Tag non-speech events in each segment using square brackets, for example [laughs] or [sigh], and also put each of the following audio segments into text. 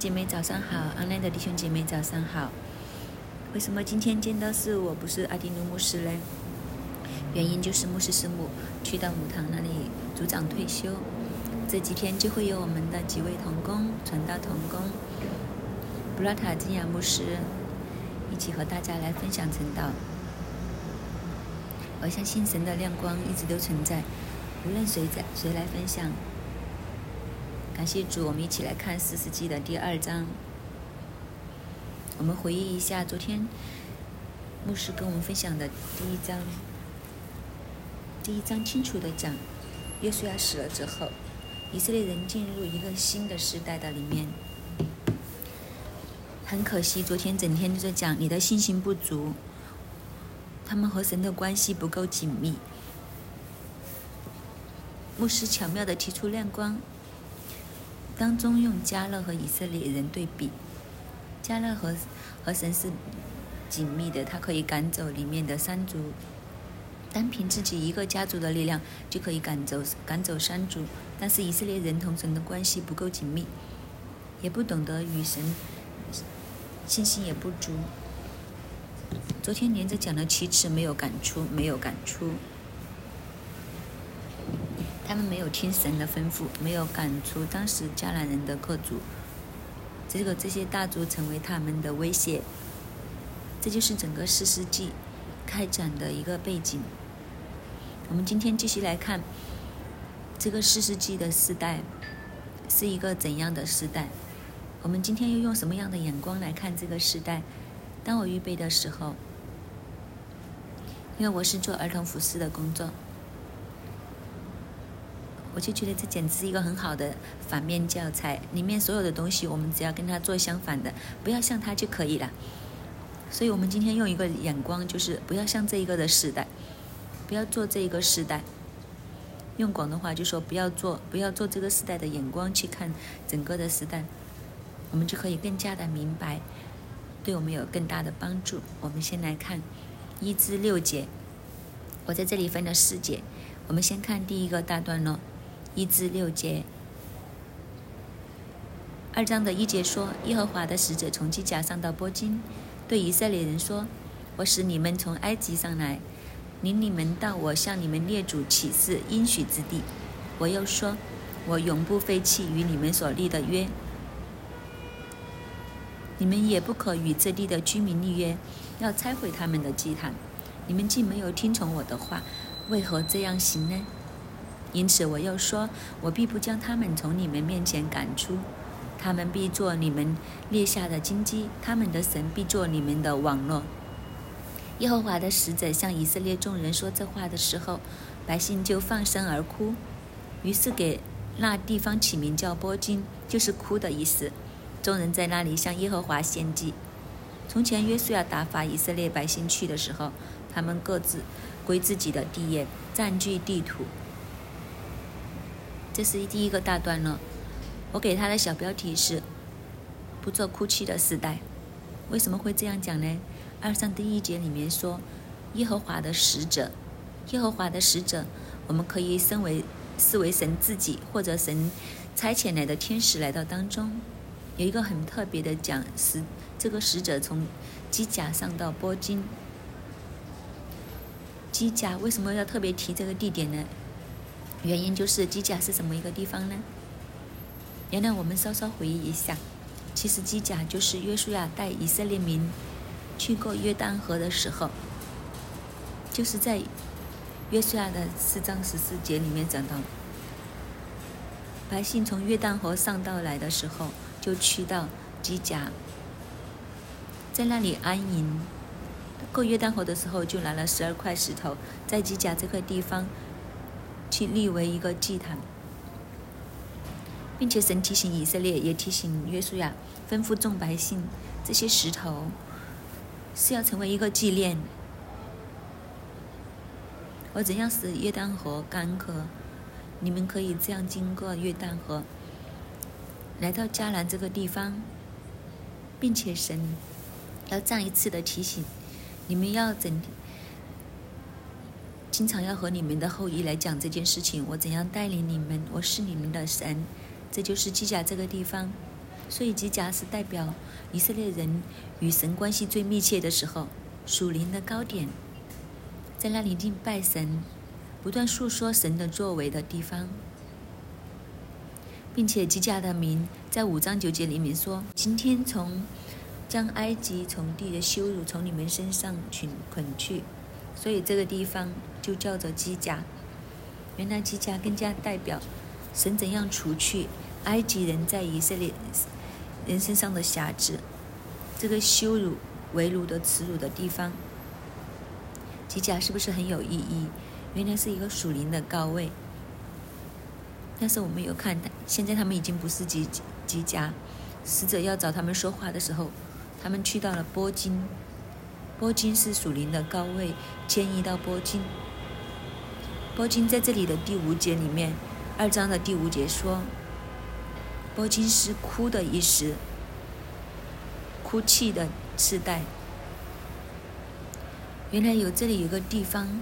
姐妹早上好阿南的弟兄姐妹早上好。为什么今天见到是我不是阿迪努牧师呢？原因就是牧师师母去到母堂那里组长退休，这几天就会有我们的几位同工传道同工布拉塔金雅牧师一起和大家来分享晨祷。我相信神的亮光一直都存在，无论谁在谁来分享。感谢主，我们一起来看四世纪的第二章。我们回忆一下昨天牧师跟我们分享的第一章。第一章清楚的讲，耶稣要死了之后，以色列人进入一个新的时代的里面。很可惜，昨天整天都在讲你的信心不足，他们和神的关系不够紧密。牧师巧妙的提出亮光。当中用加勒和以色列人对比，加勒和和神是紧密的，他可以赶走里面的山族，单凭自己一个家族的力量就可以赶走赶走山族。但是以色列人同神的关系不够紧密，也不懂得与神信心也不足。昨天连着讲了七次，没有感触，没有感触。他们没有听神的吩咐，没有赶出当时迦南人的各族，这个这些大族成为他们的威胁。这就是整个四世纪开展的一个背景。我们今天继续来看这个四世纪的时代是一个怎样的时代？我们今天又用什么样的眼光来看这个时代？当我预备的时候，因为我是做儿童服饰的工作。就觉得这简直是一个很好的反面教材，里面所有的东西，我们只要跟他做相反的，不要像他就可以了。所以我们今天用一个眼光，就是不要像这一个的时代，不要做这一个时代。用广东话就说不要做，不要做这个时代的眼光去看整个的时代，我们就可以更加的明白，对我们有更大的帮助。我们先来看一至六节，我在这里分了四节，我们先看第一个大段落。一至六节，二章的一节说：“耶和华的使者从基甲上到波金，对以色列人说：我使你们从埃及上来，领你们到我向你们列祖起誓应许之地。我又说：我永不废弃与你们所立的约，你们也不可与这地的居民立约，要拆毁他们的祭坛。你们既没有听从我的话，为何这样行呢？”因此，我又说，我必不将他们从你们面前赶出，他们必做你们列下的荆棘，他们的神必做你们的网络。耶和华的使者向以色列众人说这话的时候，百姓就放声而哭，于是给那地方起名叫波金，就是哭的意思。众人在那里向耶和华献祭。从前约书亚打发以色列百姓去的时候，他们各自归自己的地业，占据地土。这是第一个大段了，我给他的小标题是“不做哭泣的时代”。为什么会这样讲呢？二上第一节里面说，耶和华的使者，耶和华的使者，我们可以身为视为神自己或者神差遣来的天使来到当中。有一个很特别的讲，使这个使者从机甲上到波金。机甲为什么要特别提这个地点呢？原因就是基甲是什么一个地方呢？原来我们稍稍回忆一下，其实基甲就是约书亚带以色列民去过约旦河的时候，就是在约书亚的四章十四节里面讲到，百姓从约旦河上到来的时候，就去到基甲，在那里安营。过约旦河的时候，就拿了十二块石头，在基甲这块地方。去立为一个祭坛，并且神提醒以色列，也提醒约书亚，吩咐众百姓，这些石头是要成为一个纪念。我怎样使约旦河干涸？你们可以这样经过约旦河，来到迦南这个地方，并且神要再一次的提醒，你们要整。经常要和你们的后裔来讲这件事情，我怎样带领你们？我是你们的神，这就是基甲这个地方。所以吉甲是代表以色列人与神关系最密切的时候，属灵的高点，在那里敬拜神，不断诉说神的作为的地方，并且吉甲的名在五章九节里面说：“今天从将埃及从地的羞辱从你们身上取捆去。”所以这个地方就叫做基甲。原来基甲更加代表神怎样除去埃及人在以色列人身上的瑕疵，这个羞辱、为辱的耻辱的地方。基甲是不是很有意义？原来是一个属灵的高位。但是我们有看，现在他们已经不是基基甲，使者要找他们说话的时候，他们去到了波金。波金是属灵的高位，迁移到波金。波金在这里的第五节里面，二章的第五节说，波金是哭的意思，哭泣的次代。原来有这里有个地方，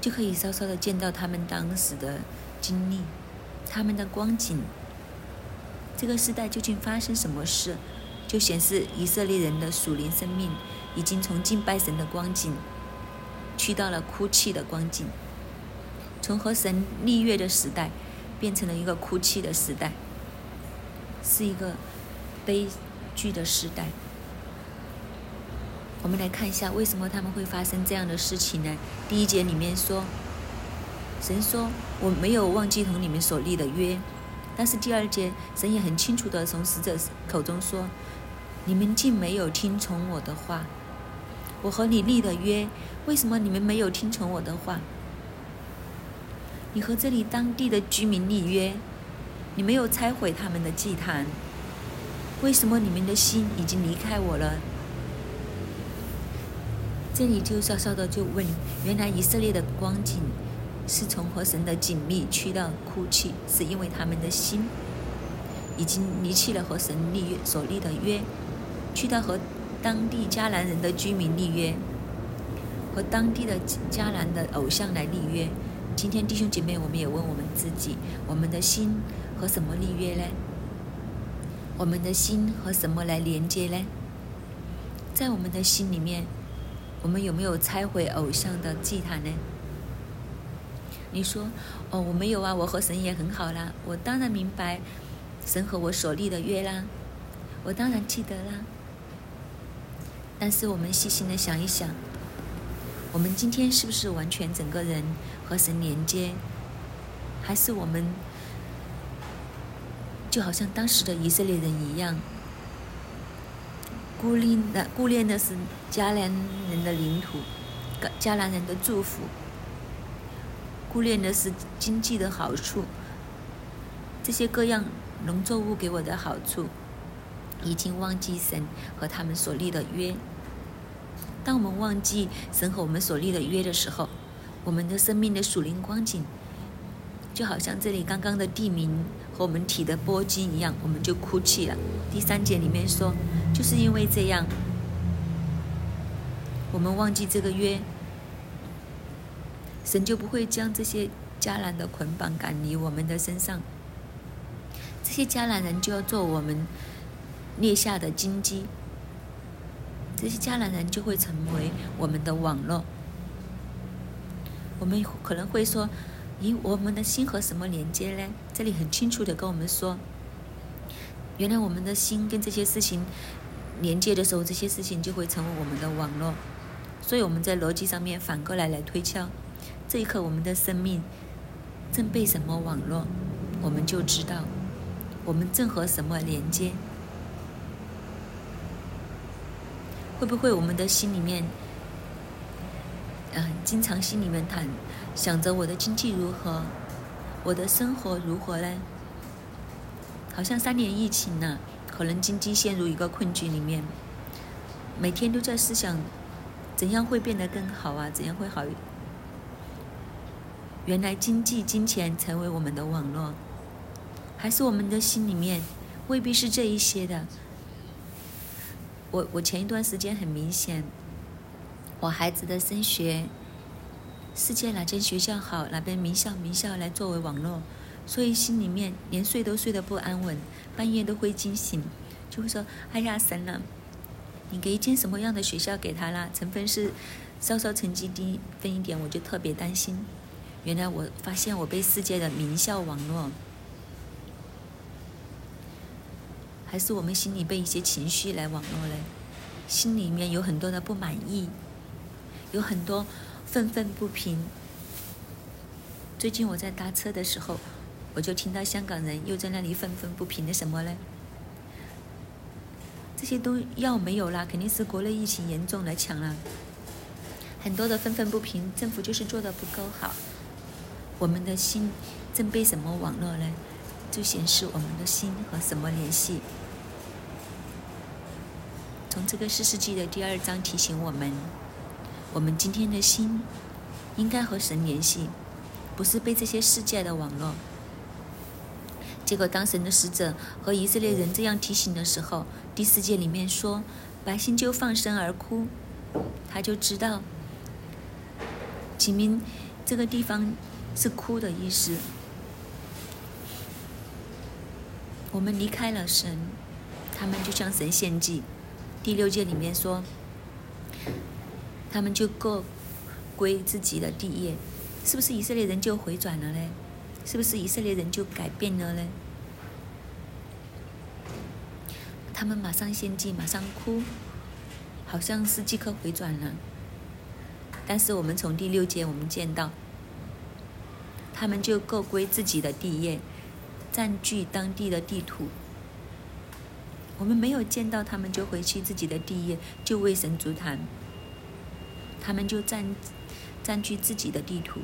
就可以稍稍的见到他们当时的经历，他们的光景。这个时代究竟发生什么事，就显示以色列人的属灵生命。已经从敬拜神的光景，去到了哭泣的光景，从和神立约的时代，变成了一个哭泣的时代，是一个悲剧的时代。我们来看一下，为什么他们会发生这样的事情呢？第一节里面说，神说我没有忘记同你们所立的约，但是第二节神也很清楚的从使者口中说，你们竟没有听从我的话。我和你立的约，为什么你们没有听从我的话？你和这里当地的居民立约，你没有拆毁他们的祭坛，为什么你们的心已经离开我了？这里就稍稍的就问：原来以色列的光景是从和神的紧密去到哭泣，是因为他们的心已经离弃了和神立约所立的约，去到和。当地迦南人的居民立约，和当地的迦南的偶像来立约。今天弟兄姐妹，我们也问我们自己：我们的心和什么立约呢？我们的心和什么来连接呢？在我们的心里面，我们有没有拆毁偶像的祭坛呢？你说：哦，我没有啊，我和神也很好啦。我当然明白神和我所立的约啦，我当然记得啦。但是我们细心的想一想，我们今天是不是完全整个人和神连接？还是我们就好像当时的以色列人一样，顾念的顾念的是迦南人的领土、迦南人的祝福，顾念的是经济的好处，这些各样农作物给我的好处。已经忘记神和他们所立的约。当我们忘记神和我们所立的约的时候，我们的生命的属灵光景，就好像这里刚刚的地名和我们体的波金一样，我们就哭泣了。第三节里面说，就是因为这样，我们忘记这个约，神就不会将这些迦南的捆绑赶离我们的身上，这些迦南人就要做我们。列下的金鸡，这些迦南人就会成为我们的网络。我们可能会说：“咦，我们的心和什么连接呢？”这里很清楚的跟我们说：“原来我们的心跟这些事情连接的时候，这些事情就会成为我们的网络。”所以我们在逻辑上面反过来来推敲，这一刻我们的生命正被什么网络，我们就知道我们正和什么连接。会不会我们的心里面，嗯，经常心里面谈，想着我的经济如何，我的生活如何呢？好像三年疫情呢，可能经济陷入一个困局里面，每天都在思想，怎样会变得更好啊？怎样会好？原来经济、金钱成为我们的网络，还是我们的心里面未必是这一些的。我我前一段时间很明显，我孩子的升学，世界哪间学校好，哪边名校名校来作为网络，所以心里面连睡都睡得不安稳，半夜都会惊醒，就会说：“哎呀，神了，你给一间什么样的学校给他啦？成分是稍稍成绩低分一点，我就特别担心。原来我发现我被世界的名校网络，还是我们心里被一些情绪来网络嘞，心里面有很多的不满意，有很多愤愤不平。最近我在搭车的时候。我就听到香港人又在那里愤愤不平的什么呢？这些都药没有啦，肯定是国内疫情严重来抢了。很多的愤愤不平，政府就是做的不够好。我们的心正被什么网络呢？就显示我们的心和什么联系？从这个四世纪的第二章提醒我们，我们今天的心应该和神联系，不是被这些世界的网络。结果，当神的使者和以色列人这样提醒的时候，第四节里面说，百姓就放声而哭，他就知道，启明这个地方是哭的意思。我们离开了神，他们就向神献祭。第六节里面说，他们就各归自己的地业，是不是以色列人就回转了呢？是不是以色列人就改变了呢？他们马上献祭，马上哭，好像是即刻回转了。但是我们从第六节我们见到，他们就各归自己的地业，占据当地的地土。我们没有见到他们就回去自己的地业，就为神足坛。他们就占占据自己的地图。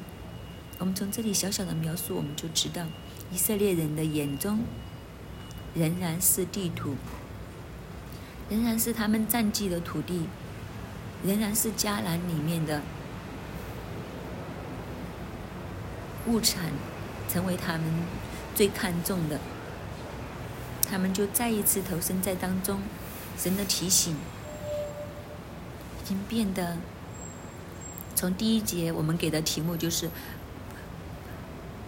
我们从这里小小的描述，我们就知道，以色列人的眼中仍然是地图，仍然是他们占据的土地，仍然是迦南里面的物产，成为他们最看重的。他们就再一次投身在当中，神的提醒已经变得。从第一节我们给的题目就是。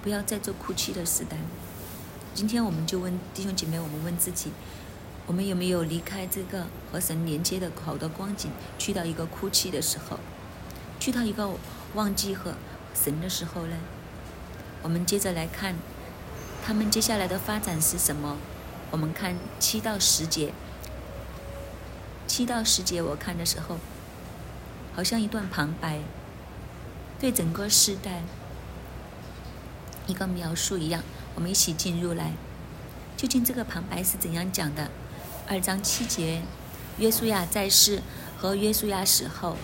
不要再做哭泣的时代。今天我们就问弟兄姐妹，我们问自己：我们有没有离开这个和神连接的好的光景，去到一个哭泣的时候，去到一个忘记和神的时候呢？我们接着来看，他们接下来的发展是什么？我们看七到十节。七到十节，我看的时候，好像一段旁白，对整个时代。一个描述一样，我们一起进入来。究竟这个旁白是怎样讲的？二章七节，约书亚在世和约书亚死后，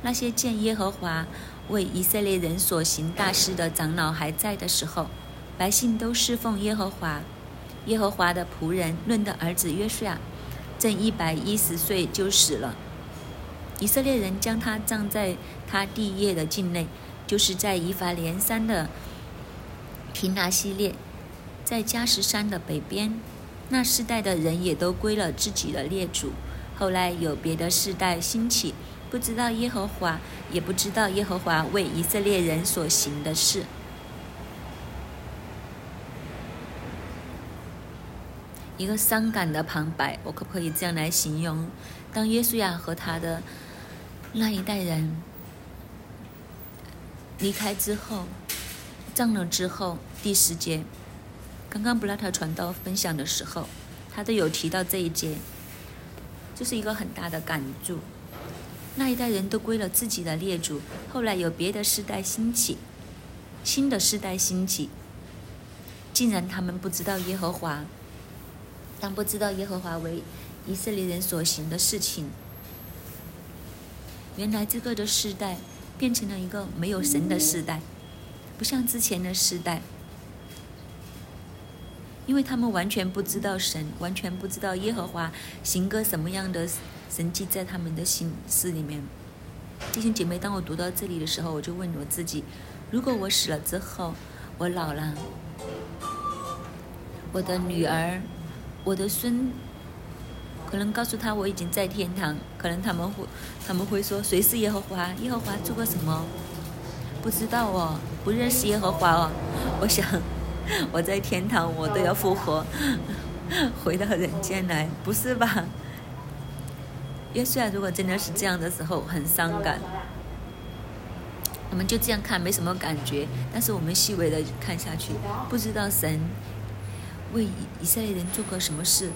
那些见耶和华为以色列人所行大事的长老还在的时候，百姓都侍奉耶和华。耶和华的仆人论的儿子约书亚，正一百一十岁就死了。以色列人将他葬在他地业的境内，就是在以法莲山的。提拿系列，在加什山的北边，那世代的人也都归了自己的列祖。后来有别的世代兴起，不知道耶和华，也不知道耶和华为以色列人所行的事。一个伤感的旁白，我可不可以这样来形容？当耶稣亚和他的那一代人离开之后。葬了之后，第十节，刚刚布拉特传道分享的时候，他都有提到这一节，这是一个很大的感触。那一代人都归了自己的列祖，后来有别的世代兴起，新的世代兴起，竟然他们不知道耶和华，但不知道耶和华为以色列人所行的事情，原来这个的世代变成了一个没有神的世代。不像之前的时代，因为他们完全不知道神，完全不知道耶和华行个什么样的神迹在他们的心思里面。弟兄姐妹，当我读到这里的时候，我就问我自己：如果我死了之后，我老了，我的女儿、我的孙，可能告诉他我已经在天堂，可能他们会他们会说谁是耶和华？耶和华做过什么？不知道哦。不认识耶和华哦，我想 [laughs] 我在天堂，我都要复活，[laughs] 回到人间来，不是吧？耶稣啊，如果真的是这样的时候，很伤感。我们就这样看，没什么感觉，但是我们细微的看下去，不知道神为以色列人做过什么事，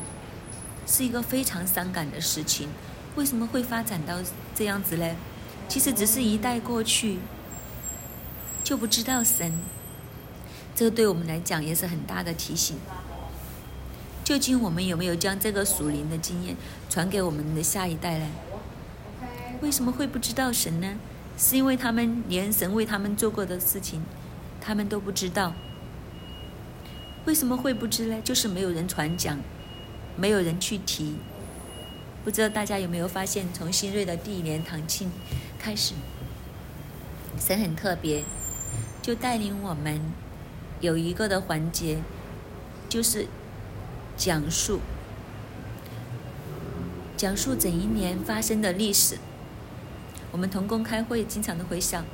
是一个非常伤感的事情。为什么会发展到这样子呢？其实只是一代过去，就不知道神。这个对我们来讲也是很大的提醒。究竟我们有没有将这个属灵的经验传给我们的下一代呢？为什么会不知道神呢？是因为他们连神为他们做过的事情，他们都不知道。为什么会不知呢？就是没有人传讲，没有人去提。不知道大家有没有发现，从新锐的第一年堂庆开始，神很特别，就带领我们有一个的环节，就是讲述讲述整一年发生的历史。我们同工开会，经常的回想，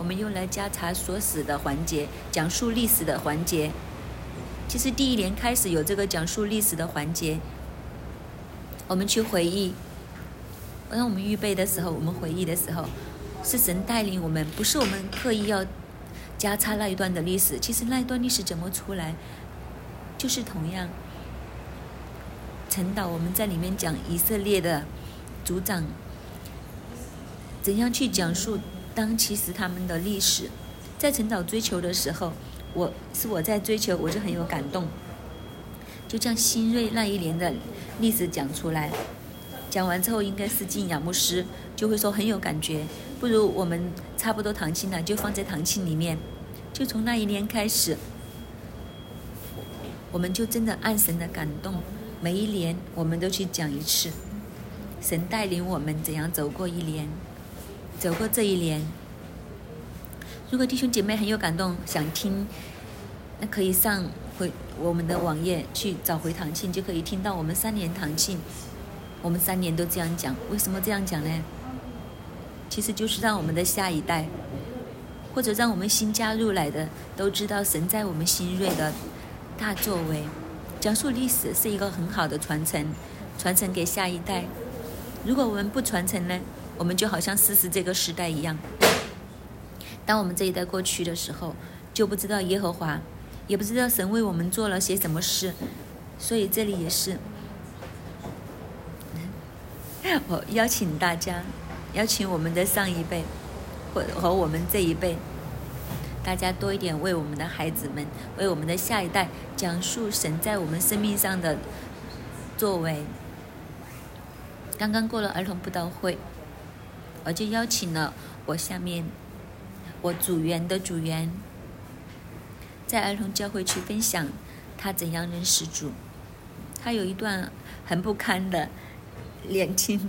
我们用来加查所史的环节，讲述历史的环节。其实第一年开始有这个讲述历史的环节，我们去回忆。当我们预备的时候，我们回忆的时候，是神带领我们，不是我们刻意要加插那一段的历史。其实那一段历史怎么出来，就是同样，陈导我们在里面讲以色列的族长。怎样去讲述当其实他们的历史？在成长追求的时候，我是我在追求，我就很有感动。就像新锐那一年的历史讲出来，讲完之后，应该是进雅牧师就会说很有感觉。不如我们差不多堂庆了，就放在堂庆里面。就从那一年开始，我们就真的按神的感动，每一年我们都去讲一次，神带领我们怎样走过一年。走过这一年，如果弟兄姐妹很有感动，想听，那可以上回我们的网页去找回堂庆，就可以听到我们三年堂庆。我们三年都这样讲，为什么这样讲呢？其实就是让我们的下一代，或者让我们新加入来的，都知道神在我们新锐的大作为。讲述历史是一个很好的传承，传承给下一代。如果我们不传承呢？我们就好像四十这个时代一样，当我们这一代过去的时候，就不知道耶和华，也不知道神为我们做了些什么事，所以这里也是，[laughs] 我邀请大家，邀请我们的上一辈，或和我们这一辈，大家多一点为我们的孩子们，为我们的下一代讲述神在我们生命上的作为。刚刚过了儿童布道会。我就邀请了我下面我组员的组员，在儿童教会去分享他怎样认识主。他有一段很不堪的年轻，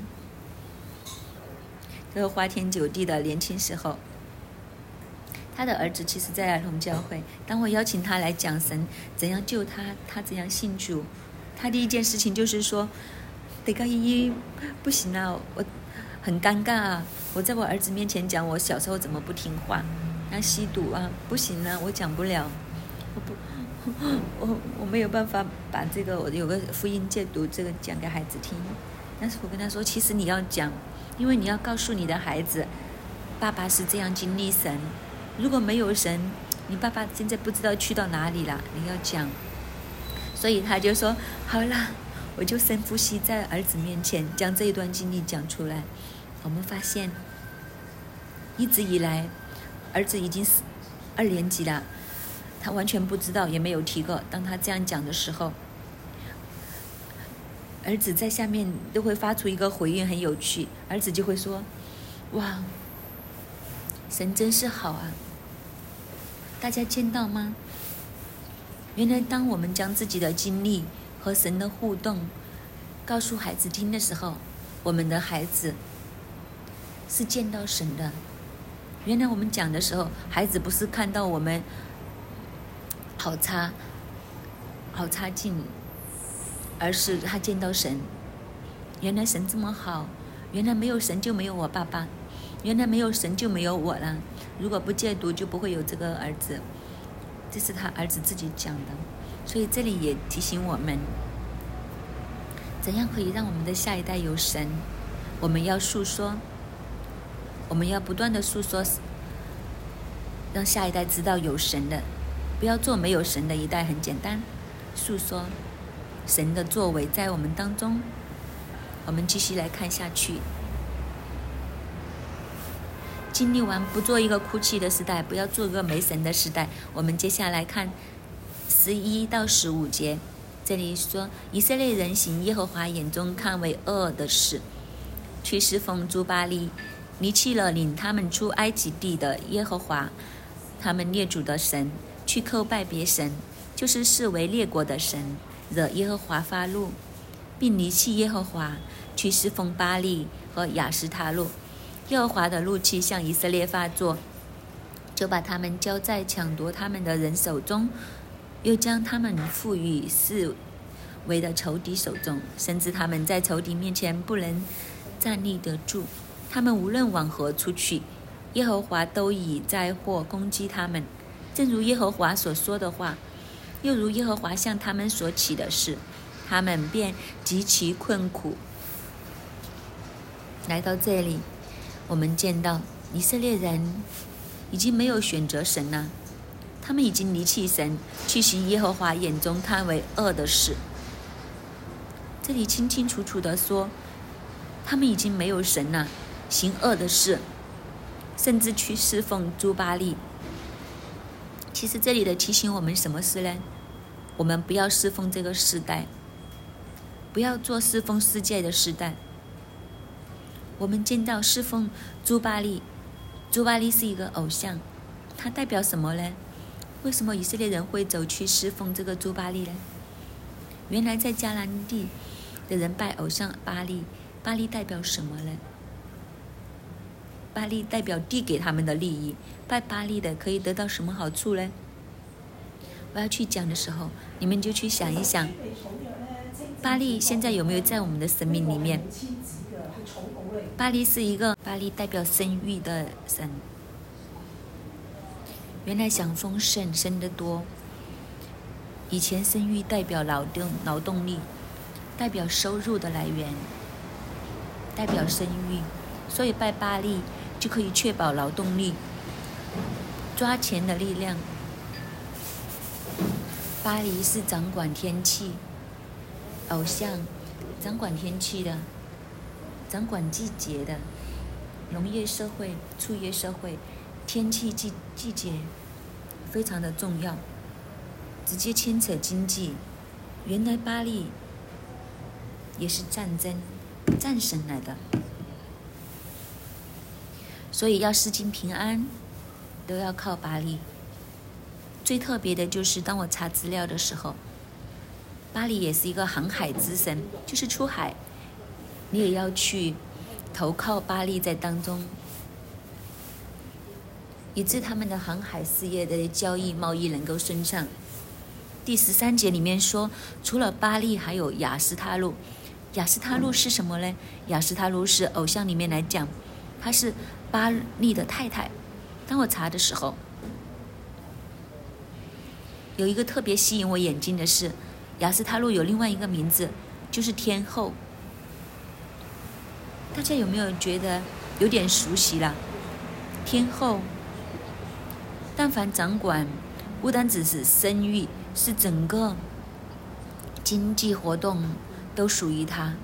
这个花天酒地的年轻时候。他的儿子其实，在儿童教会。当我邀请他来讲神怎样救他，他怎样信主，他第一件事情就是说：“得高依依，不行了，我。”很尴尬啊！我在我儿子面前讲我小时候怎么不听话，那吸毒啊，不行啊，我讲不了，我不，[gasps] 我我没有办法把这个我有个福音戒毒这个讲给孩子听。但是我跟他说，其实你要讲，因为你要告诉你的孩子，爸爸是这样经历神，如果没有神，你爸爸现在不知道去到哪里了。你要讲，所以他就说好了。我就深呼吸，在儿子面前将这一段经历讲出来。我们发现，一直以来，儿子已经是二年级了，他完全不知道，也没有提过。当他这样讲的时候，儿子在下面都会发出一个回应，很有趣。儿子就会说：“哇，神真是好啊！”大家见到吗？原来，当我们将自己的经历，和神的互动，告诉孩子听的时候，我们的孩子是见到神的。原来我们讲的时候，孩子不是看到我们好差、好差劲，而是他见到神。原来神这么好，原来没有神就没有我爸爸，原来没有神就没有我了。如果不戒毒，就不会有这个儿子。这是他儿子自己讲的。所以这里也提醒我们，怎样可以让我们的下一代有神？我们要诉说，我们要不断的诉说，让下一代知道有神的，不要做没有神的一代。很简单，诉说神的作为在我们当中。我们继续来看下去。经历完不做一个哭泣的时代，不要做个没神的时代。我们接下来看十一到十五节，这里说以色列人行耶和华眼中看为恶的事，去侍奉朱巴利，离弃了领他们出埃及地的耶和华，他们列祖的神，去叩拜别神，就是视为列国的神，惹耶和华发怒。并离弃耶和华，去侍奉巴利和亚斯塔路。耶和华的怒气向以色列发作，就把他们交在抢夺他们的人手中，又将他们赋予视为的仇敌手中，甚至他们在仇敌面前不能站立得住。他们无论往何处去，耶和华都以灾祸攻击他们，正如耶和华所说的话，又如耶和华向他们所起的事。他们便极其困苦。来到这里，我们见到以色列人已经没有选择神了，他们已经离弃神，去行耶和华眼中看为恶的事。这里清清楚楚的说，他们已经没有神了，行恶的事，甚至去侍奉朱巴利。其实这里的提醒我们什么事呢？我们不要侍奉这个时代。不要做侍奉世界的时代。我们见到侍奉朱巴利，朱巴利是一个偶像，它代表什么呢？为什么以色列人会走去侍奉这个朱巴利呢？原来在迦南地的人拜偶像巴利，巴利代表什么呢？巴利代表递给他们的利益，拜巴利的可以得到什么好处呢？我要去讲的时候，你们就去想一想。巴利现在有没有在我们的生命里面？巴利是一个巴利代表生育的神。原来想丰盛生得多。以前生育代表劳动劳动力，代表收入的来源，代表生育，所以拜巴利就可以确保劳动力，抓钱的力量。巴黎是掌管天气。偶像掌管天气的，掌管季节的，农业社会、畜业社会，天气季季节非常的重要，直接牵扯经济。原来巴黎也是战争战神来的，所以要施经平安，都要靠巴利。最特别的就是当我查资料的时候。巴黎也是一个航海之神，就是出海，你也要去投靠巴黎在当中，以致他们的航海事业的交易贸易能够顺畅。第十三节里面说，除了巴黎，还有雅斯塔路。雅斯塔路是什么呢？雅斯塔路是偶像里面来讲，她是巴利的太太。当我查的时候，有一个特别吸引我眼睛的是。雅斯塔路有另外一个名字，就是天后。大家有没有觉得有点熟悉了？天后，但凡掌管，不单只是生育，是整个经济活动都属于他。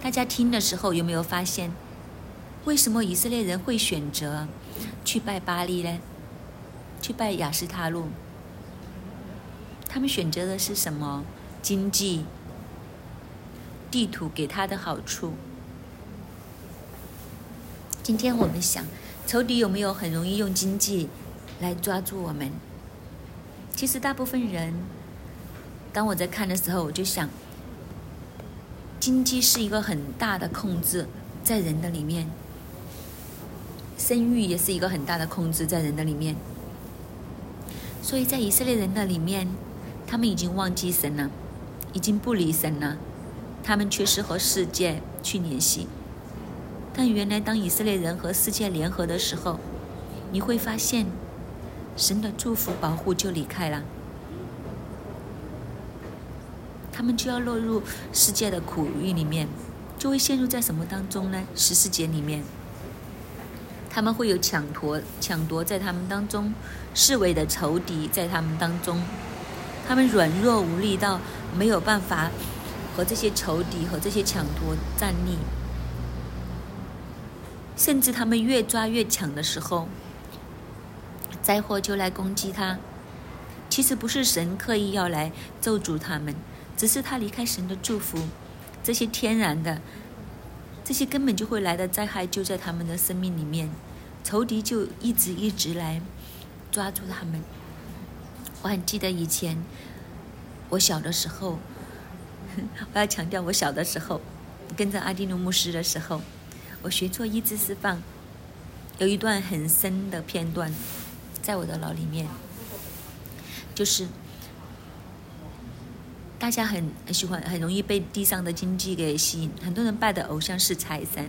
大家听的时候有没有发现，为什么以色列人会选择去拜巴利呢？去拜雅斯塔路？他们选择的是什么？经济地图给他的好处。今天我们想，仇敌有没有很容易用经济来抓住我们？其实大部分人，当我在看的时候，我就想，经济是一个很大的控制在人的里面，生育也是一个很大的控制在人的里面，所以在以色列人的里面。他们已经忘记神了，已经不离神了，他们却是和世界去联系。但原来，当以色列人和世界联合的时候，你会发现，神的祝福保护就离开了，他们就要落入世界的苦狱里面，就会陷入在什么当中呢？十四节里面，他们会有抢夺、抢夺在他们当中，视为的仇敌在他们当中，他们软弱无力到没有办法和这些仇敌和这些抢夺站立，甚至他们越抓越抢的时候。灾祸就来攻击他，其实不是神刻意要来咒诅他们，只是他离开神的祝福，这些天然的，这些根本就会来的灾害就在他们的生命里面，仇敌就一直一直来抓住他们。我很记得以前我小的时候，[laughs] 我要强调我小的时候跟着阿迪努牧师的时候，我学做医治释放，有一段很深的片段。在我的脑里面，就是大家很很喜欢，很容易被地上的经济给吸引。很多人拜的偶像是财神。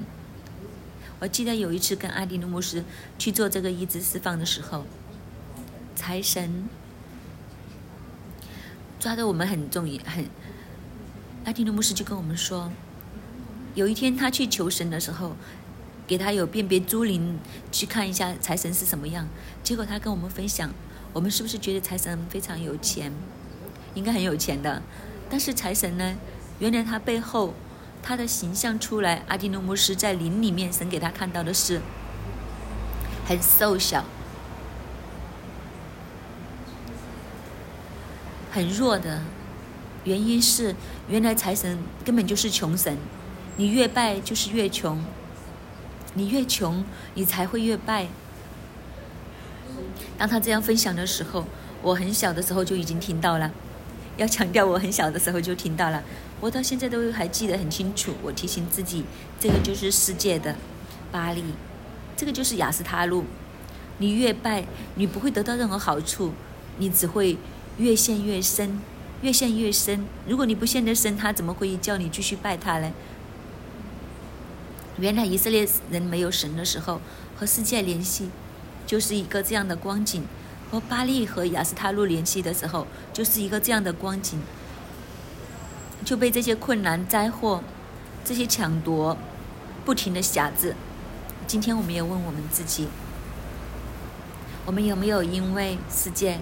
我记得有一次跟阿迪努牧师去做这个医治释放的时候，财神抓的我们很重，很。阿迪努牧师就跟我们说，有一天他去求神的时候。给他有辨别猪灵去看一下财神是什么样，结果他跟我们分享，我们是不是觉得财神非常有钱，应该很有钱的，但是财神呢，原来他背后他的形象出来，阿迪努牧师在林里面神给他看到的是很瘦小、很弱的，原因是原来财神根本就是穷神，你越拜就是越穷。你越穷，你才会越拜。当他这样分享的时候，我很小的时候就已经听到了。[laughs] 要强调，我很小的时候就听到了，我到现在都还记得很清楚。我提醒自己，这个就是世界的巴黎，这个就是雅斯他路。你越拜，你不会得到任何好处，你只会越陷越深，越陷越深。如果你不陷得深，他怎么会叫你继续拜他呢？原来以色列人没有神的时候，和世界联系，就是一个这样的光景；和巴利和雅斯塔路联系的时候，就是一个这样的光景。就被这些困难、灾祸、这些抢夺不停的辖制。今天我们也问我们自己：我们有没有因为世界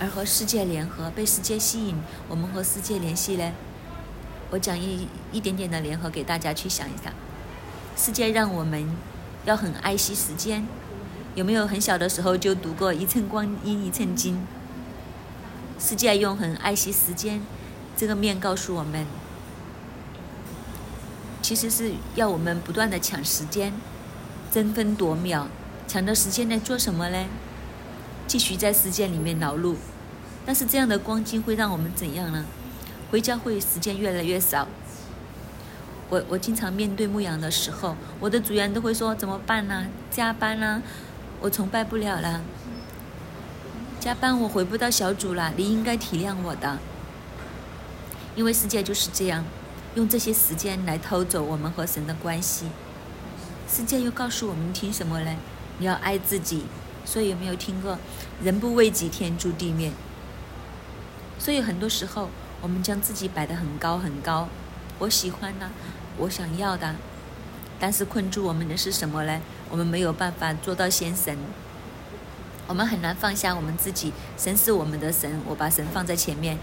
而和世界联合，被世界吸引，我们和世界联系呢？我讲一一点点的联合给大家去想一下，世界让我们要很爱惜时间，有没有很小的时候就读过一寸光阴一寸金？世界用很爱惜时间这个面告诉我们，其实是要我们不断的抢时间，争分夺秒，抢到时间来做什么呢？继续在时间里面劳碌，但是这样的光景会让我们怎样呢？回家会时间越来越少。我我经常面对牧羊的时候，我的组员都会说怎么办呢？加班呢？我崇拜不了了。加班我回不到小组了，你应该体谅我的。因为世界就是这样，用这些时间来偷走我们和神的关系。世界又告诉我们听什么呢？你要爱自己。所以有没有听过“人不为己，天诛地灭”？所以很多时候。我们将自己摆得很高很高，我喜欢呢，我想要的，但是困住我们的是什么呢？我们没有办法做到先神，我们很难放下我们自己。神是我们的神，我把神放在前面。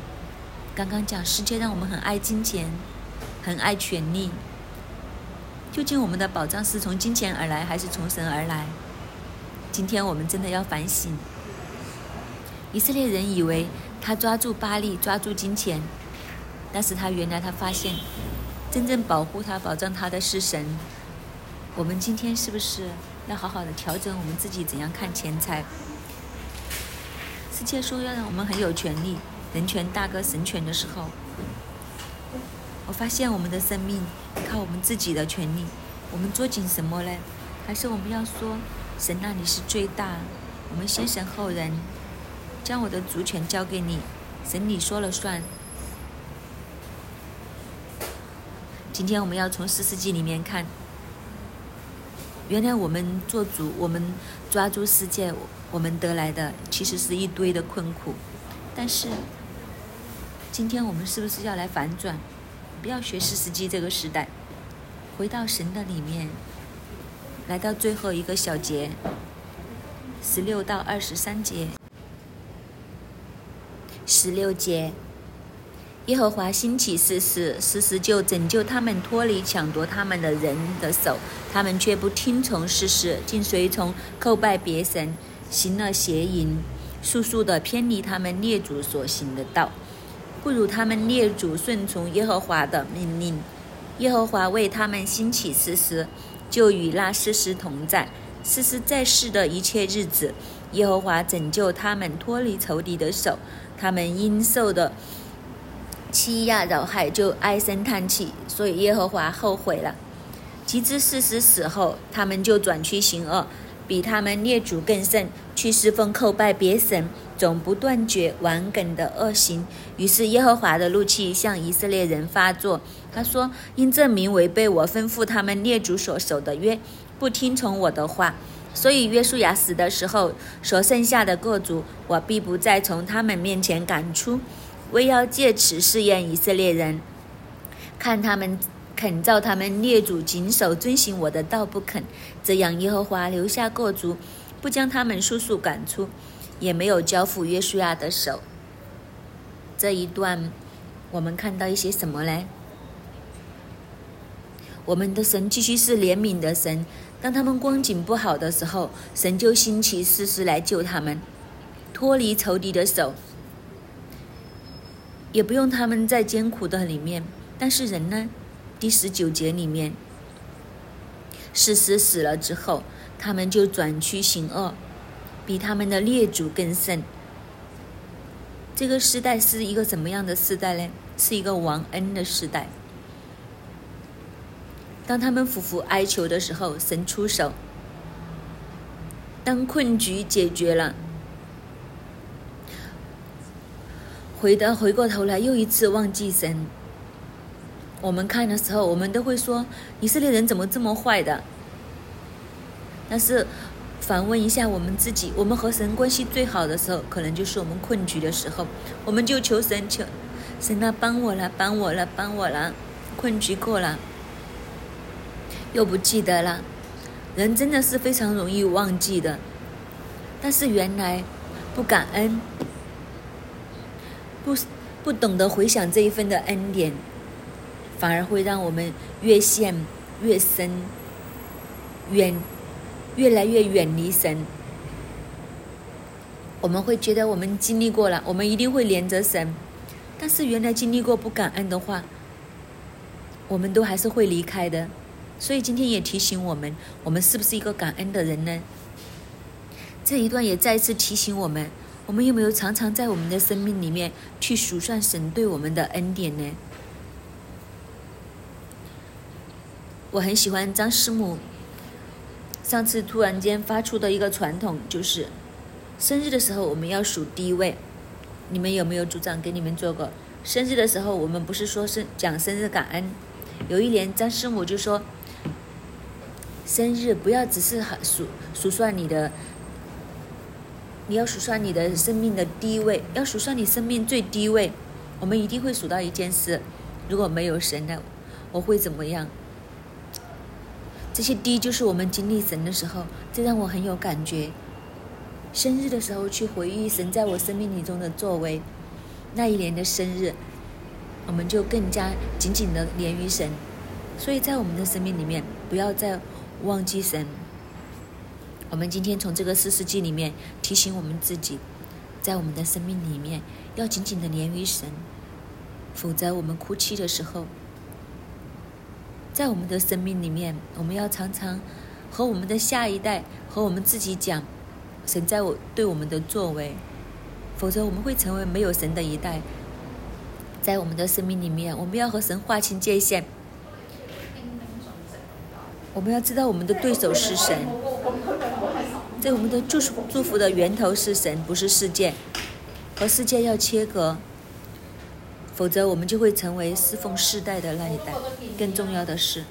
刚刚讲世界让我们很爱金钱，很爱权力。究竟我们的保障是从金钱而来，还是从神而来？今天我们真的要反省。以色列人以为。他抓住巴利，抓住金钱，但是他原来他发现，真正保护他、保障他的是神。我们今天是不是要好好的调整我们自己怎样看钱财？世界说要让我们很有权利，人权大哥神权的时候，我发现我们的生命靠我们自己的权利，我们捉紧什么呢？还是我们要说神那里是最大，我们先神后人。将我的主权交给你，神你说了算。今天我们要从四世纪里面看，原来我们做主，我们抓住世界，我们得来的其实是一堆的困苦。但是，今天我们是不是要来反转？不要学四世纪这个时代，回到神的里面，来到最后一个小节，十六到二十三节，十六节。耶和华兴起誓师，誓师就拯救他们脱离抢夺他们的人的手，他们却不听从誓师，竟随从叩拜别神，行了邪淫，速速的偏离他们列祖所行的道，不如他们列祖顺从耶和华的命令。耶和华为他们兴起誓师，就与那誓师同在。誓师在世的一切日子，耶和华拯救他们脱离仇敌的手，他们应受的。欺压扰害，就唉声叹气，所以耶和华后悔了。及至四十死后，他们就转去行恶，比他们列祖更甚，去侍奉叩拜别神，总不断绝顽梗的恶行。于是耶和华的怒气向以色列人发作。他说：“因证明违背我吩咐他们列祖所守的约，不听从我的话，所以约书亚死的时候，所剩下的各族，我必不再从他们面前赶出。”为要借此试验以色列人，看他们肯照他们列祖谨守遵行我的道不肯，这样耶和华留下各族，不将他们速速赶出，也没有交付约书亚的手。这一段，我们看到一些什么呢？我们的神继续是怜悯的神，当他们光景不好的时候，神就兴起事实来救他们，脱离仇敌的手。也不用他们在艰苦的里面，但是人呢？第十九节里面，事实死了之后，他们就转趋行恶，比他们的列祖更甚。这个时代是一个怎么样的时代呢？是一个忘恩的时代。当他们苦苦哀求的时候，神出手；当困局解决了。回的回过头来，又一次忘记神。我们看的时候，我们都会说以色列人怎么这么坏的？但是反问一下我们自己，我们和神关系最好的时候，可能就是我们困局的时候，我们就求神求神啊，帮我了，帮我了，帮我了，困局过了，又不记得了。人真的是非常容易忘记的，但是原来不感恩。不不懂得回想这一份的恩典，反而会让我们越陷越深，远越来越远离神。我们会觉得我们经历过了，我们一定会连着神。但是原来经历过不感恩的话，我们都还是会离开的。所以今天也提醒我们，我们是不是一个感恩的人呢？这一段也再次提醒我们。我们有没有常常在我们的生命里面去数算神对我们的恩典呢？我很喜欢张师母上次突然间发出的一个传统，就是生日的时候我们要数第一位。你们有没有组长给你们做过？生日的时候我们不是说生讲生日感恩？有一年张师母就说，生日不要只是数数算你的。你要数算你的生命的低位，要数算你生命最低位。我们一定会数到一件事：如果没有神呢，我会怎么样？这些低就是我们经历神的时候，这让我很有感觉。生日的时候去回忆神在我生命里中的作为，那一年的生日，我们就更加紧紧的连于神。所以在我们的生命里面，不要再忘记神。我们今天从这个四世纪里面提醒我们自己，在我们的生命里面要紧紧的连于神，否则我们哭泣的时候，在我们的生命里面，我们要常常和我们的下一代和我们自己讲神在我对我们的作为，否则我们会成为没有神的一代。在我们的生命里面，我们要和神划清界限，我们要知道我们的对手是神。在我们的祝祝福的源头是神，不是世界，和世界要切割，否则我们就会成为侍奉世代的那一代。更重要的是，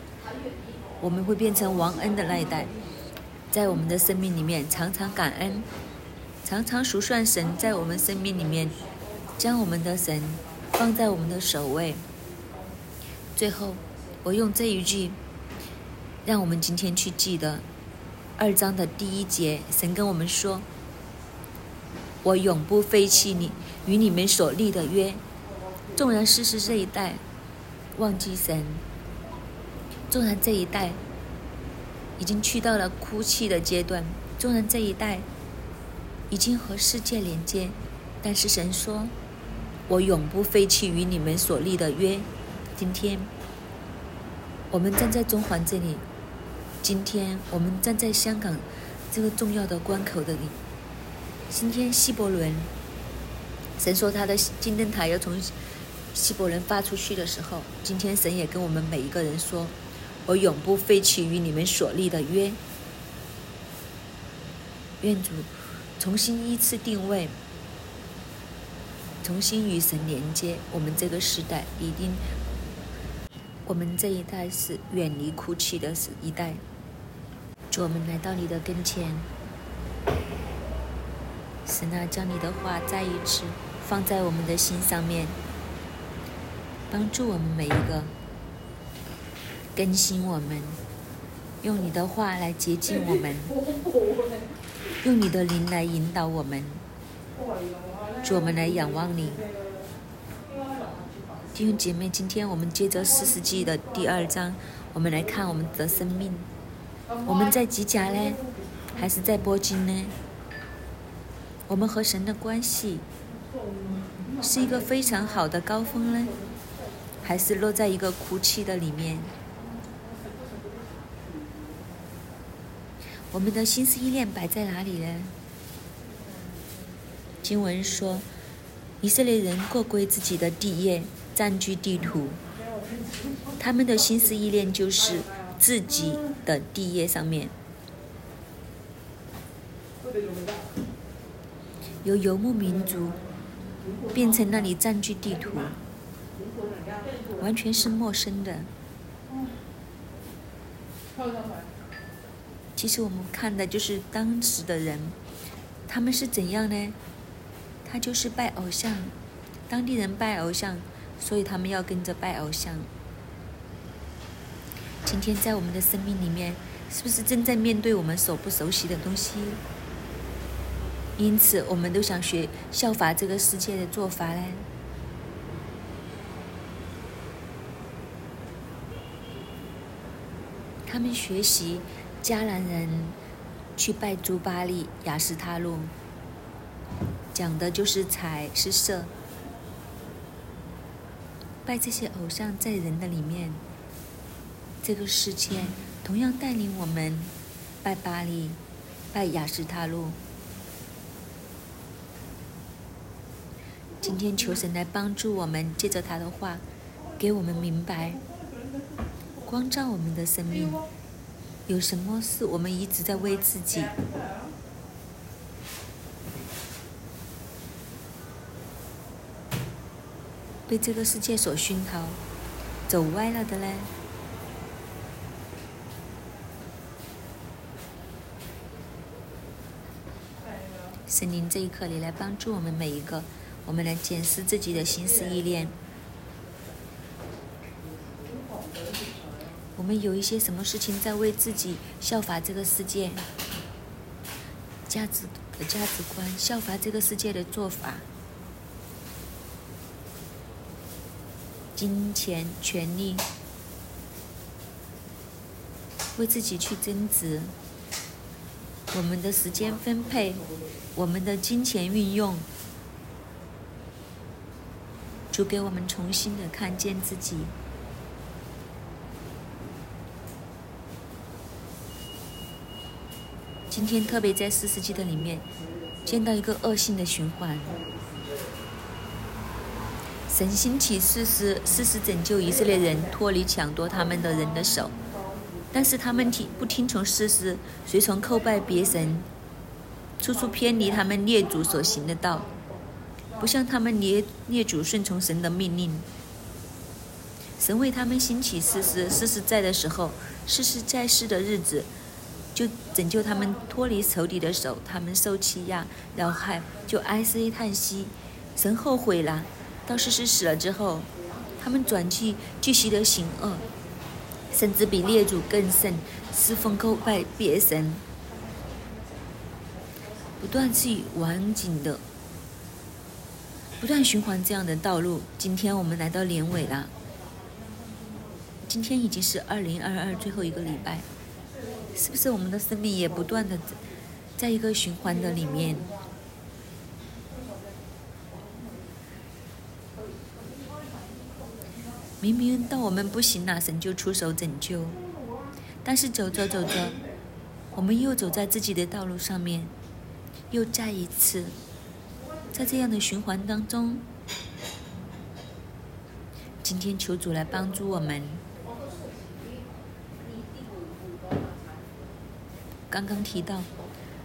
我们会变成王恩的那一代。在我们的生命里面常常感恩，常常数算神在我们生命里面将我们的神放在我们的首位。最后，我用这一句，让我们今天去记得二章的第一节，神跟我们说：“我永不废弃你与你们所立的约，纵然世世这一代忘记神，纵然这一代。”已经去到了哭泣的阶段。纵然这一代已经和世界连接，但是神说：“我永不废弃与你们所立的约。”今天我们站在中环这里，今天我们站在香港这个重要的关口的里。今天希伯伦，神说他的金灯台要从希伯伦发出去的时候，今天神也跟我们每一个人说。我永不废弃与你们所立的约。愿主重新依次定位，重新与神连接。我们这个时代一定，我们这一代是远离哭泣的时一代。主，我们来到你的跟前，神啊，将你的话再一次放在我们的心上面，帮助我们每一个。更新我们，用你的话来接近我们，用你的灵来引导我们，主我们来仰望你。弟兄姐妹，今天我们接着四世纪的第二章，我们来看我们的生命。我们在吉甲呢，还是在波金呢？我们和神的关系是一个非常好的高峰呢，还是落在一个哭泣的里面？我们的心思意念摆在哪里呢？经文说，以色列人过归自己的地业，占据地图。他们的心思意念就是自己的地业上面。由游牧民族变成那里占据地图，完全是陌生的。其实我们看的就是当时的人，他们是怎样呢？他就是拜偶像，当地人拜偶像，所以他们要跟着拜偶像。今天在我们的生命里面，是不是正在面对我们所不熟悉的东西？因此，我们都想学效法这个世界的做法嘞。他们学习。迦南人去拜朱巴利、雅斯他路，讲的就是财是色。拜这些偶像在人的里面，这个世界同样带领我们拜巴黎、拜雅斯他路。今天求神来帮助我们，借着他的话，给我们明白，光照我们的生命。有什么事我们一直在为自己被这个世界所熏陶，走歪了的呢？神灵这一刻，你来帮助我们每一个，我们来检视自己的心思意念。我们有一些什么事情在为自己效法这个世界价值的价值观，效法这个世界的做法，金钱、权利，为自己去增值，我们的时间分配，我们的金钱运用，就给我们重新的看见自己。今天特别在四世纪的里面见到一个恶性的循环。神兴起事实，事实拯救以色列人脱离抢夺他们的人的手，但是他们听不听从事实，随从叩拜别神，处处偏离他们列祖所行的道，不像他们列列祖顺从神的命令。神为他们兴起事实，事实在的时候，事实在世的日子。就拯救他们脱离仇敌的手，他们受欺压，然后就哀声叹息，神后悔了。到士师死了之后，他们转去继续的行恶，甚至比列祖更甚，侍奉叩拜别神，不断去网景的，不断循环这样的道路。今天我们来到年尾了，今天已经是二零二二最后一个礼拜，是不是我们的生命也不断的在一个循环的里面？明明到我们不行了，神就出手拯救。但是走着走着，我们又走在自己的道路上面，又再一次在这样的循环当中。今天求主来帮助我们。刚刚提到，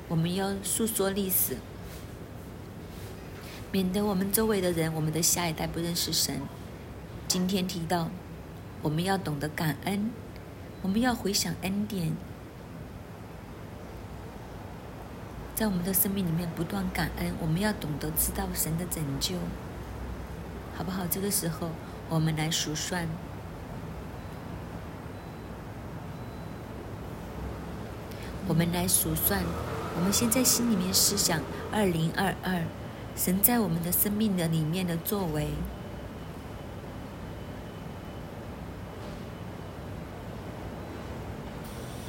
我们要诉说历史，免得我们周围的人，我们的下一代不认识神。今天提到，我们要懂得感恩，我们要回想恩典，在我们的生命里面不断感恩。我们要懂得知道神的拯救，好不好？这个时候，我们来数算，我们来数算，我们现在心里面思想二零二二，神在我们的生命的里面的作为。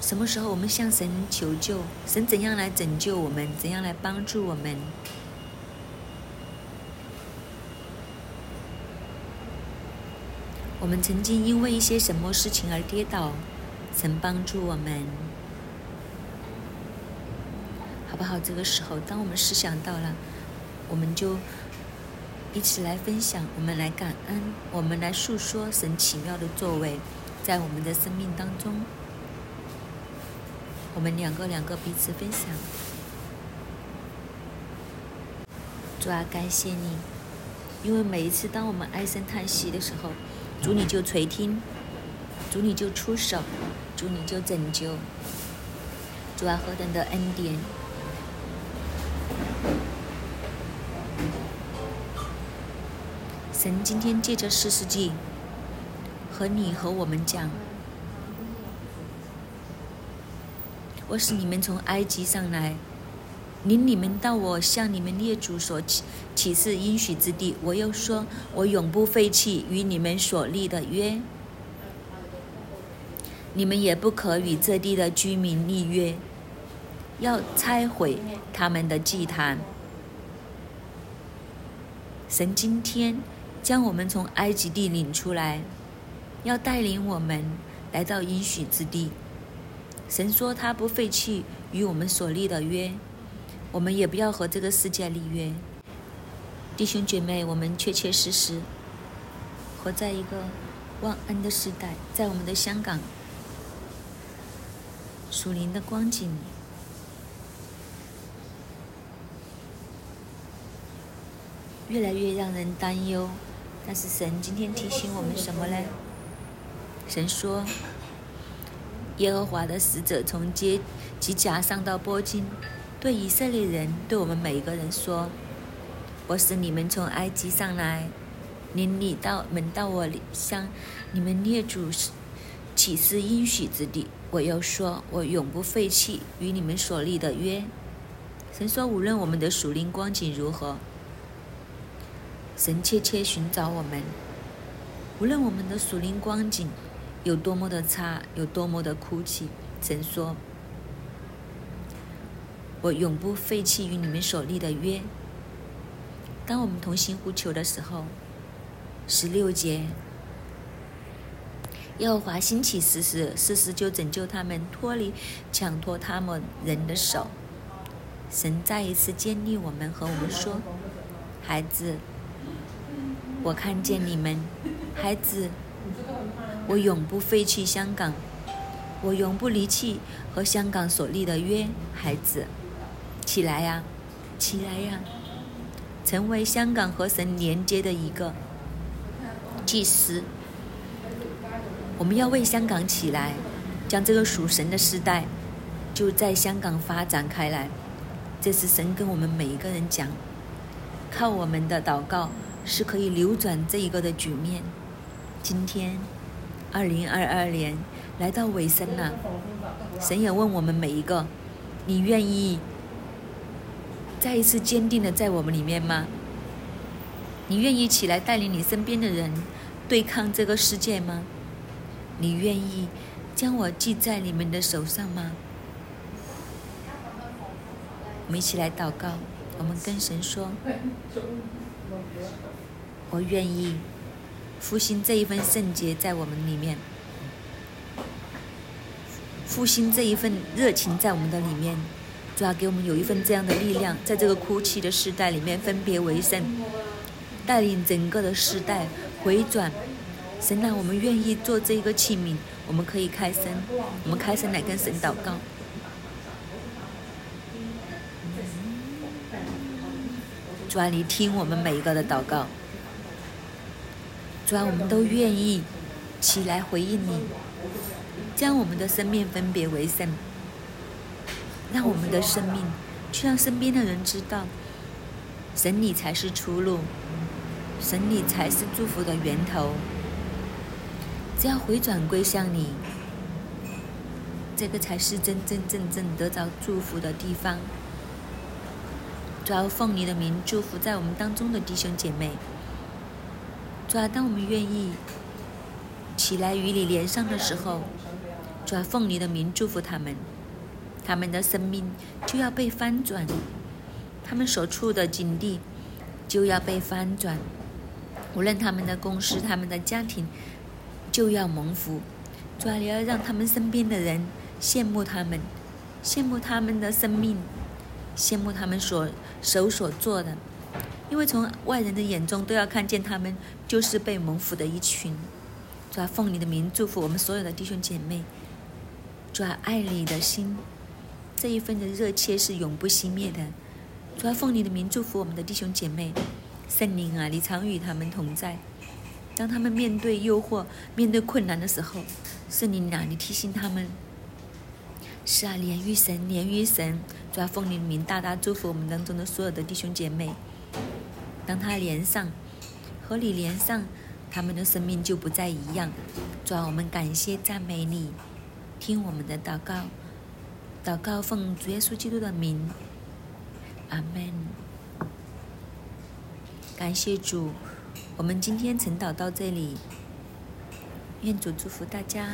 什么时候我们向神求救？神怎样来拯救我们？怎样来帮助我们？我们曾经因为一些什么事情而跌倒，神帮助我们，好不好？这个时候，当我们思想到了，我们就一起来分享，我们来感恩，我们来诉说神奇妙的作为，在我们的生命当中。我们两个两个彼此分享。主啊，感谢你，因为每一次当我们唉声叹息的时候，主你就垂听，主你就出手，主你就拯救。主啊，何等的恩典！神今天借着四世纪和你和我们讲。我使你们从埃及上来，领你们到我向你们列祖所起起誓应许之地。我又说，我永不废弃与你们所立的约，你们也不可与这地的居民立约，要拆毁他们的祭坛。神今天将我们从埃及地领出来，要带领我们来到应许之地。神说他不废弃与我们所立的约，我们也不要和这个世界立约。弟兄姐妹，我们确确实实活在一个忘恩的时代，在我们的香港，属灵的光景越来越让人担忧。但是神今天提醒我们什么呢？神说。耶和华的使者从街吉甲上到波金，对以色列人，对我们每一个人说：“我使你们从埃及上来，领你到门到我向你们列祖起誓应许之地。我又说，我永不废弃与你们所立的约。”神说：“无论我们的属灵光景如何，神切切寻找我们。无论我们的属灵光景。”有多么的差，有多么的哭泣。神说：“我永不废弃与你们所立的约。”当我们同心呼求的时候，十六节，耶和华兴起时时，时时就拯救他们，脱离抢夺他们人的手。神再一次建立我们，和我们说：“孩子，我看见你们，孩子。”我永不废弃香港，我永不离弃和香港所立的约。孩子，起来呀，起来呀，成为香港和神连接的一个祭司。我们要为香港起来，将这个属神的时代就在香港发展开来。这是神跟我们每一个人讲，靠我们的祷告是可以扭转这一个的局面。今天，二零二二年来到尾声了，神也问我们每一个：你愿意再一次坚定的在我们里面吗？你愿意起来带领你身边的人对抗这个世界吗？你愿意将我记在你们的手上吗？我们一起来祷告，我们跟神说：“我愿意复兴这一份圣洁在我们里面，复兴这一份热情在我们的里面，主要给我们有一份这样的力量，在这个哭泣的时代里面分别为圣，带领整个的时代回转。神啊，我们愿意做这个器皿，我们可以开声，我们开声来跟神祷告。”主啊，你听我们每一个的祷告。主啊，我们都愿意起来回应你，将我们的生命分别为圣，让我们的生命去让身边的人知道，神你才是出路，神你才是祝福的源头。只要回转归向你，这个才是真真正正得着祝福的地方。主要奉你的名祝福在我们当中的弟兄姐妹。主要当我们愿意起来与你连上的时候，主要奉你的名祝福他们，他们的生命就要被翻转，他们所处的境地就要被翻转，无论他们的公司、他们的家庭就要蒙福。主要你要让他们身边的人羡慕他们，羡慕他们的生命。羡慕他们所手所做的，因为从外人的眼中都要看见他们就是被蒙福的一群。主啊，奉你的名祝福我们所有的弟兄姐妹。主啊，爱你的心，这一份的热切是永不熄灭的。主啊，奉你的名祝福我们的弟兄姐妹。圣灵啊，你常与他们同在。当他们面对诱惑、面对困难的时候，圣灵啊，你提醒他们。是啊，连于神，连于神，主要奉你的名大大祝福我们当中的所有的弟兄姐妹。当他连上，和你连上，他们的生命就不再一样。主要我们感谢赞美你，听我们的祷告，祷告奉主耶稣基督的名，阿门。感谢主，我们今天晨祷到这里，愿主祝福大家。